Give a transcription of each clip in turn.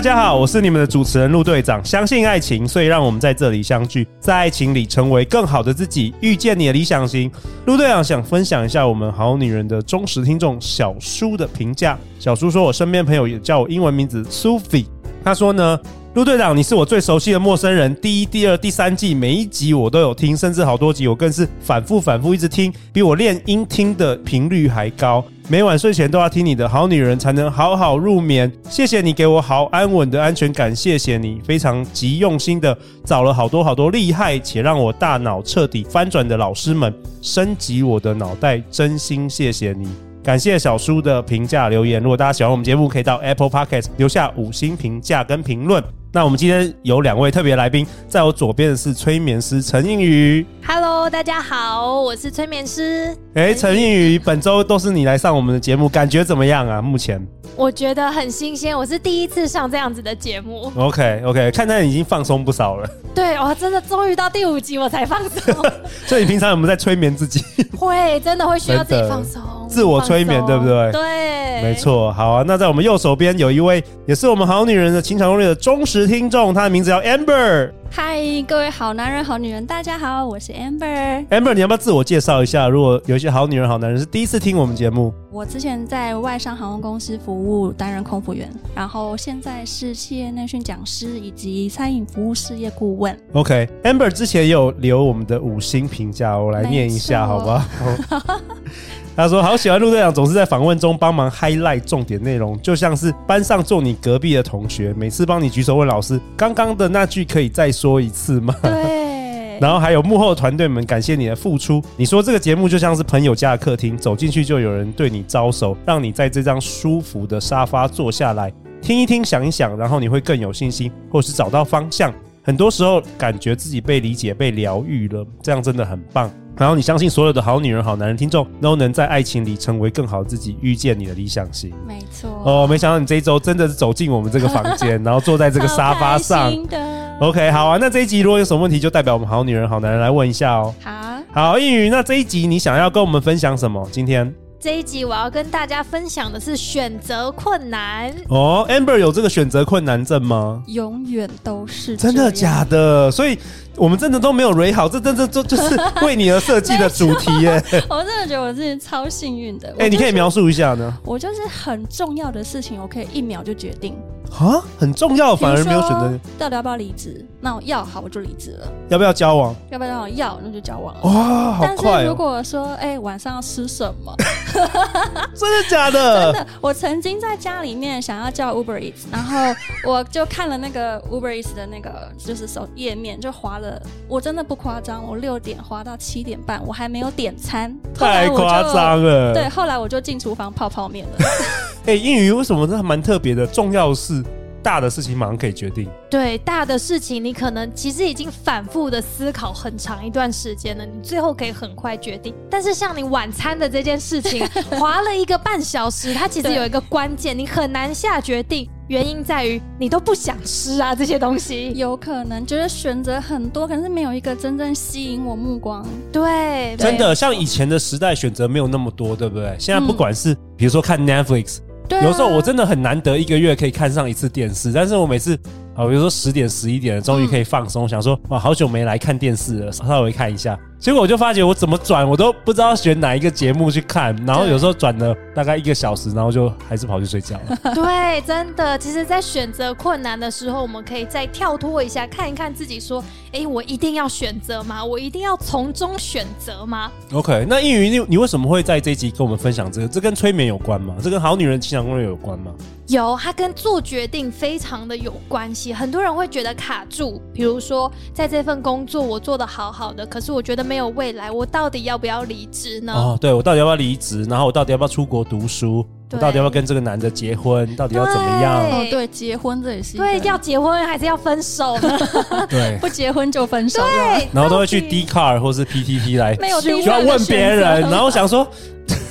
大家好，我是你们的主持人陆队长。相信爱情，所以让我们在这里相聚，在爱情里成为更好的自己，遇见你的理想型。陆队长想分享一下我们好女人的忠实听众小苏的评价。小苏说，我身边朋友也叫我英文名字苏菲。他说呢。陆队长，你是我最熟悉的陌生人。第一、第二、第三季每一集我都有听，甚至好多集我更是反复、反复一直听，比我练音听的频率还高。每晚睡前都要听你的好女人，才能好好入眠。谢谢你给我好安稳的安全感，谢谢你非常极用心的找了好多好多厉害且让我大脑彻底翻转的老师们，升级我的脑袋，真心谢谢你。感谢小苏的评价留言。如果大家喜欢我们节目，可以到 Apple Podcast 留下五星评价跟评论。那我们今天有两位特别来宾，在我左边的是催眠师陈映宇。Hello，大家好，我是催眠师。哎，陈映宇，本周都是你来上我们的节目，感觉怎么样啊？目前我觉得很新鲜，我是第一次上这样子的节目。OK OK，看来你已经放松不少了。对，我真的终于到第五集我才放松。所以你平常有没有在催眠自己？会，真的会需要自己放松，自我催眠，对不对？对，没错。好啊，那在我们右手边有一位，也是我们好女人的情场攻略的忠实听众，她的名字叫 Amber。嗨，各位好男人、好女人，大家好，我是 Amber。Amber，你要不要自我介绍一下？如果有一些好女人、好男人是第一次听我们节目，我之前在外商航空公司服务，担任空服员，然后现在是企业内训讲师以及餐饮服务事业顾问。OK，Amber、之前也有留我们的五星评价，我来念一下，好不好？他说：“好喜欢陆队长，总是在访问中帮忙 highlight 重点内容，就像是班上坐你隔壁的同学，每次帮你举手问老师，刚刚的那句可以再说一次吗？”对。然后还有幕后团队们，感谢你的付出。你说这个节目就像是朋友家的客厅，走进去就有人对你招手，让你在这张舒服的沙发坐下来，听一听，想一想，然后你会更有信心，或是找到方向。很多时候感觉自己被理解、被疗愈了，这样真的很棒。然后你相信所有的好女人、好男人听众都能在爱情里成为更好的自己，遇见你的理想型。没错。哦，没想到你这一周真的是走进我们这个房间，然后坐在这个沙发上。OK，好啊。那这一集如果有什么问题，就代表我们好女人、好男人来问一下哦。好。好，映瑜，那这一集你想要跟我们分享什么？今天？这一集我要跟大家分享的是选择困难哦。Amber 有这个选择困难症吗？永远都是真的假的？所以我们真的都没有 ready 好，这真的就就是为你而设计的主题耶。我真的觉得我自己超幸运的。哎、欸，你可以描述一下呢？我就是很重要的事情，我可以一秒就决定。啊，很重要，反而没有选择。到底要不要离职？那我要好，我就离职了。要不要交往？要不要交往？要，那就交往了。哇，好快哦！但是如果说，哎、欸，晚上要吃什么？真的假的？真的。我曾经在家里面想要叫 Uber Eats，然后我就看了那个 Uber Eats 的那个就是手页面，就划了。我真的不夸张，我六点划到七点半，我还没有点餐。太夸张了。对，后来我就进厨房泡泡面了。哎、欸，映瑜为什么这还蛮特别的？重要是。大的事情马上可以决定，对大的事情，你可能其实已经反复的思考很长一段时间了，你最后可以很快决定。但是像你晚餐的这件事情，划了一个半小时，它其实有一个关键，你很难下决定。原因在于你都不想吃啊，这些东西有可能觉得选择很多，可是没有一个真正吸引我目光。对，真的像以前的时代，选择没有那么多，对不对？现在不管是比如说看 Netflix。有时候我真的很难得一个月可以看上一次电视，但是我每次啊，比如说十点十一点，终于可以放松，嗯、想说哇，好久没来看电视了，稍微看一下。结果我就发觉我怎么转我都不知道选哪一个节目去看，然后有时候转了大概一个小时，然后就还是跑去睡觉了。对，真的，其实，在选择困难的时候，我们可以再跳脱一下，看一看自己，说，哎，我一定要选择吗？我一定要从中选择吗？OK，那映瑜，你你为什么会在这一集跟我们分享这个？这跟催眠有关吗？这跟好女人情场攻略有关吗？有，它跟做决定非常的有关系。很多人会觉得卡住，比如说在这份工作我做的好好的，可是我觉得没有未来，我到底要不要离职呢？哦，对，我到底要不要离职？然后我到底要不要出国读书？我到底要不要跟这个男的结婚？到底要怎么样？哦，对，结婚这也是对，要结婚还是要分手呢？对，不结婚就分手。对，然后都会去 Dcard 或是 PTT 来，没有，就要问别人，然后想说。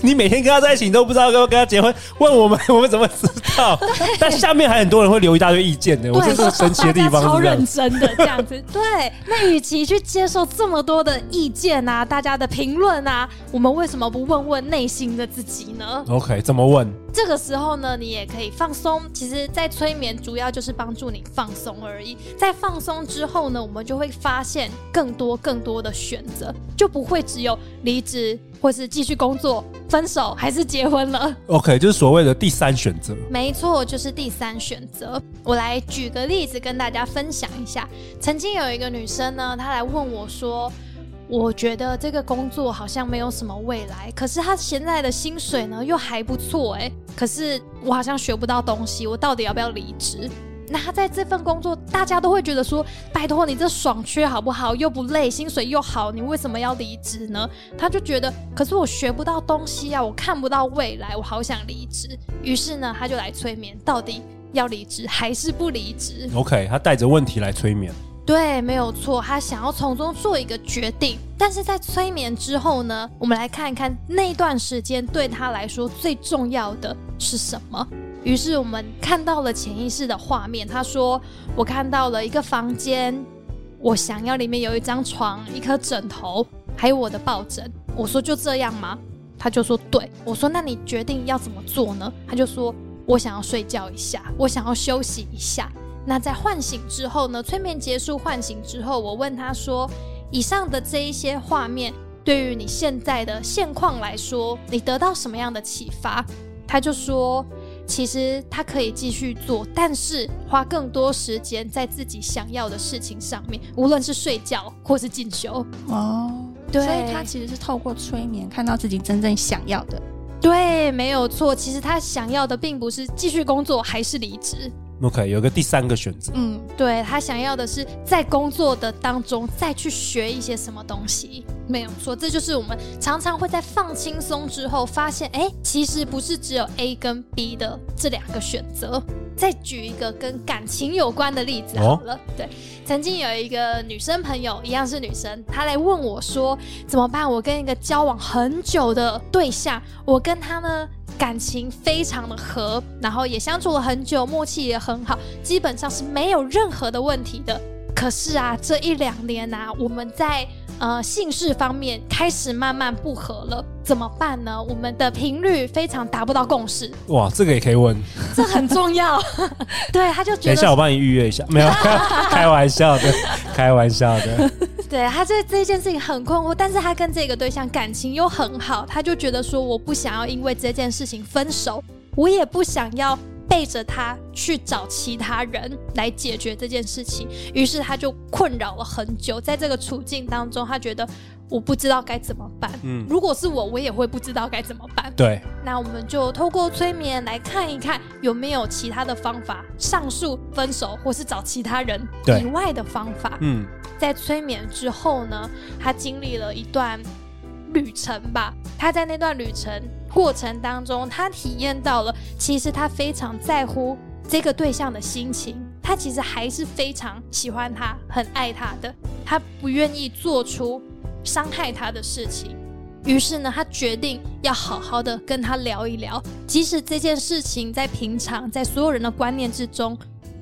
你每天跟他在一起，你都不知道要不要跟他结婚？问我们，我们怎么知道？但下面还很多人会留一大堆意见的，我觉得这是神奇的地方，超认真的这样子。对，那与其去接受这么多的意见啊，大家的评论啊，我们为什么不问问内心的自己呢？OK，怎么问？这个时候呢，你也可以放松。其实，在催眠主要就是帮助你放松而已。在放松之后呢，我们就会发现更多更多的选择，就不会只有离职。或是继续工作、分手还是结婚了？OK，就是所谓的第三选择。没错，就是第三选择。我来举个例子跟大家分享一下。曾经有一个女生呢，她来问我说：“我觉得这个工作好像没有什么未来，可是他现在的薪水呢又还不错，哎，可是我好像学不到东西，我到底要不要离职？”那他在这份工作，大家都会觉得说：“拜托你这爽缺好不好？又不累，薪水又好，你为什么要离职呢？”他就觉得，可是我学不到东西啊，我看不到未来，我好想离职。于是呢，他就来催眠，到底要离职还是不离职？OK，他带着问题来催眠。对，没有错，他想要从中做一个决定。但是在催眠之后呢，我们来看一看那段时间对他来说最重要的是什么。于是我们看到了潜意识的画面。他说：“我看到了一个房间，我想要里面有一张床、一颗枕头，还有我的抱枕。”我说：“就这样吗？”他就说：“对。”我说：“那你决定要怎么做呢？”他就说：“我想要睡觉一下，我想要休息一下。”那在唤醒之后呢？催眠结束，唤醒之后，我问他说：“以上的这一些画面，对于你现在的现况来说，你得到什么样的启发？”他就说。其实他可以继续做，但是花更多时间在自己想要的事情上面，无论是睡觉或是进修。哦，对，所以他其实是透过催眠看到自己真正想要的。对，没有错。其实他想要的并不是继续工作，还是离职。OK，有个第三个选择。嗯，对，他想要的是在工作的当中再去学一些什么东西，没有错。这就是我们常常会在放轻松之后发现，哎，其实不是只有 A 跟 B 的这两个选择。再举一个跟感情有关的例子好了。哦、对，曾经有一个女生朋友，一样是女生，她来问我说，怎么办？我跟一个交往很久的对象，我跟他呢，感情非常的合，然后也相处了很久，默契也很好，基本上是没有任何的问题的。可是啊，这一两年啊，我们在呃姓氏方面开始慢慢不合了，怎么办呢？我们的频率非常达不到共识。哇，这个也可以问，这很重要。对，他就觉得，等一下我帮你预约一下，没有，开玩笑的，开玩笑的。对，他这这件事情很困惑，但是他跟这个对象感情又很好，他就觉得说，我不想要因为这件事情分手，我也不想要。背着他去找其他人来解决这件事情，于是他就困扰了很久。在这个处境当中，他觉得我不知道该怎么办。嗯，如果是我，我也会不知道该怎么办。对，那我们就透过催眠来看一看有没有其他的方法，上述分手或是找其他人以外的方法。嗯，在催眠之后呢，他经历了一段旅程吧。他在那段旅程过程当中，他体验到了，其实他非常在乎这个对象的心情，他其实还是非常喜欢他，很爱他的，他不愿意做出伤害他的事情。于是呢，他决定要好好的跟他聊一聊，即使这件事情在平常，在所有人的观念之中。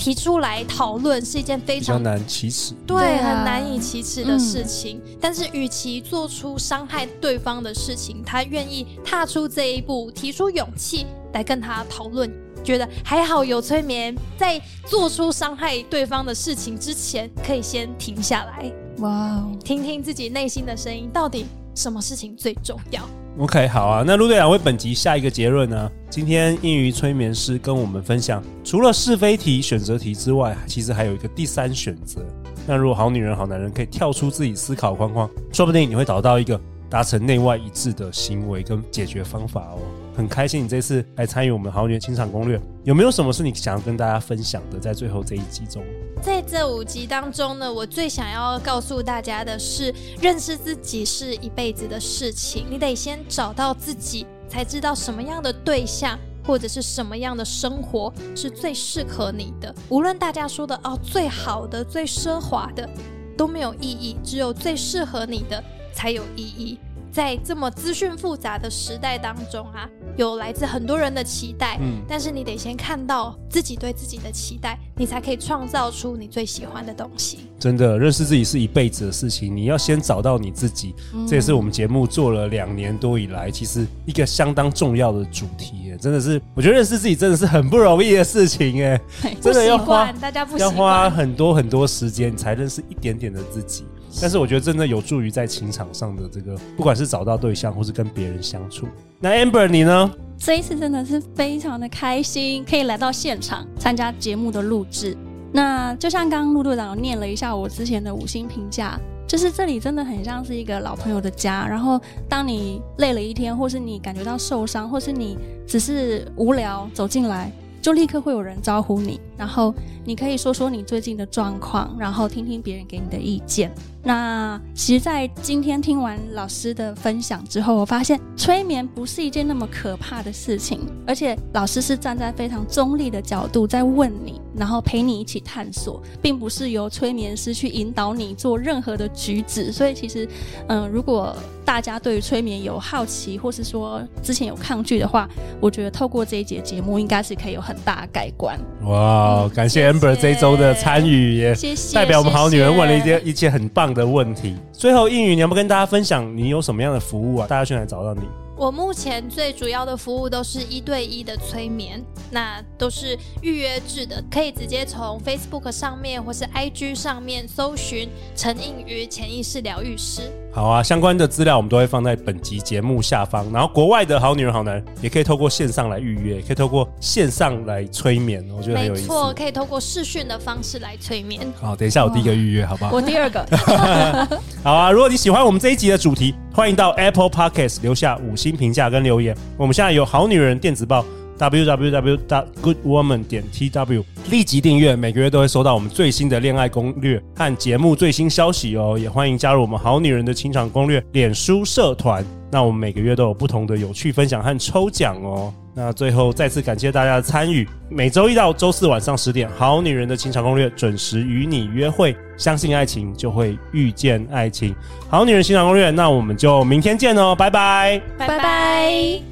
提出来讨论是一件非常难启齿，对，很难以启齿的事情。嗯、但是，与其做出伤害对方的事情，他愿意踏出这一步，提出勇气来跟他讨论。觉得还好有催眠，在做出伤害对方的事情之前，可以先停下来，哇 Wow，听听自己内心的声音，到底什么事情最重要？OK，好啊。那陆队长为本集下一个结论呢？今天英语催眠师跟我们分享，除了是非题、选择题之外，其实还有一个第三选择。那如果好女人、好男人可以跳出自己思考框框，说不定你会找到一个达成内外一致的行为跟解决方法哦。很开心你这次来参与我们好女人情场攻略，有没有什么是你想要跟大家分享的？在最后这一集中，在这五集当中呢，我最想要告诉大家的是，认识自己是一辈子的事情，你得先找到自己，才知道什么样的对象或者是什么样的生活是最适合你的。无论大家说的哦，最好的、最奢华的都没有意义，只有最适合你的才有意义。在这么资讯复杂的时代当中啊，有来自很多人的期待，嗯，但是你得先看到自己对自己的期待，你才可以创造出你最喜欢的东西。真的，认识自己是一辈子的事情，你要先找到你自己。嗯，这也是我们节目做了两年多以来，其实一个相当重要的主题。真的是，我觉得认识自己真的是很不容易的事情，哎，真的要花大家不要花很多很多时间才认识一点点的自己。但是我觉得真的有助于在情场上的这个，不管是找到对象，或是跟别人相处。那 Amber 你呢？这一次真的是非常的开心，可以来到现场参加节目的录制。那就像刚刚陆队长念了一下我之前的五星评价，就是这里真的很像是一个老朋友的家。然后当你累了一天，或是你感觉到受伤，或是你只是无聊走进来，就立刻会有人招呼你，然后你可以说说你最近的状况，然后听听别人给你的意见。那其实，在今天听完老师的分享之后，我发现催眠不是一件那么可怕的事情，而且老师是站在非常中立的角度在问你，然后陪你一起探索，并不是由催眠师去引导你做任何的举止。所以，其实，嗯、呃，如果大家对于催眠有好奇，或是说之前有抗拒的话，我觉得透过这一节节目，应该是可以有很大的改观。哇，感谢 Amber 这一周的参与，也代表我们好女人问了一件一件很棒的问题。最后，应宇，你要不跟大家分享你有什么样的服务啊？大家去哪找到你？我目前最主要的服务都是一对一的催眠，那都是预约制的，可以直接从 Facebook 上面或是 IG 上面搜寻陈应宇潜意识疗愈师。好啊，相关的资料我们都会放在本集节目下方。然后，国外的好女人、好男人也可以透过线上来预约，可以透过线上来催眠，我觉得很有意思。没错，可以透过视讯的方式来催眠。好，等一下我第一个预约，好不好？我第二个。好啊，如果你喜欢我们这一集的主题，欢迎到 Apple Podcast 留下五星评价跟留言。我们现在有好女人电子报。www.goodwoman 点 tw 立即订阅，每个月都会收到我们最新的恋爱攻略和节目最新消息哦。也欢迎加入我们好女人的情场攻略脸书社团。那我们每个月都有不同的有趣分享和抽奖哦。那最后再次感谢大家的参与。每周一到周四晚上十点，好女人的情场攻略准时与你约会。相信爱情，就会遇见爱情。好女人情场攻略，那我们就明天见哦，拜拜，拜拜。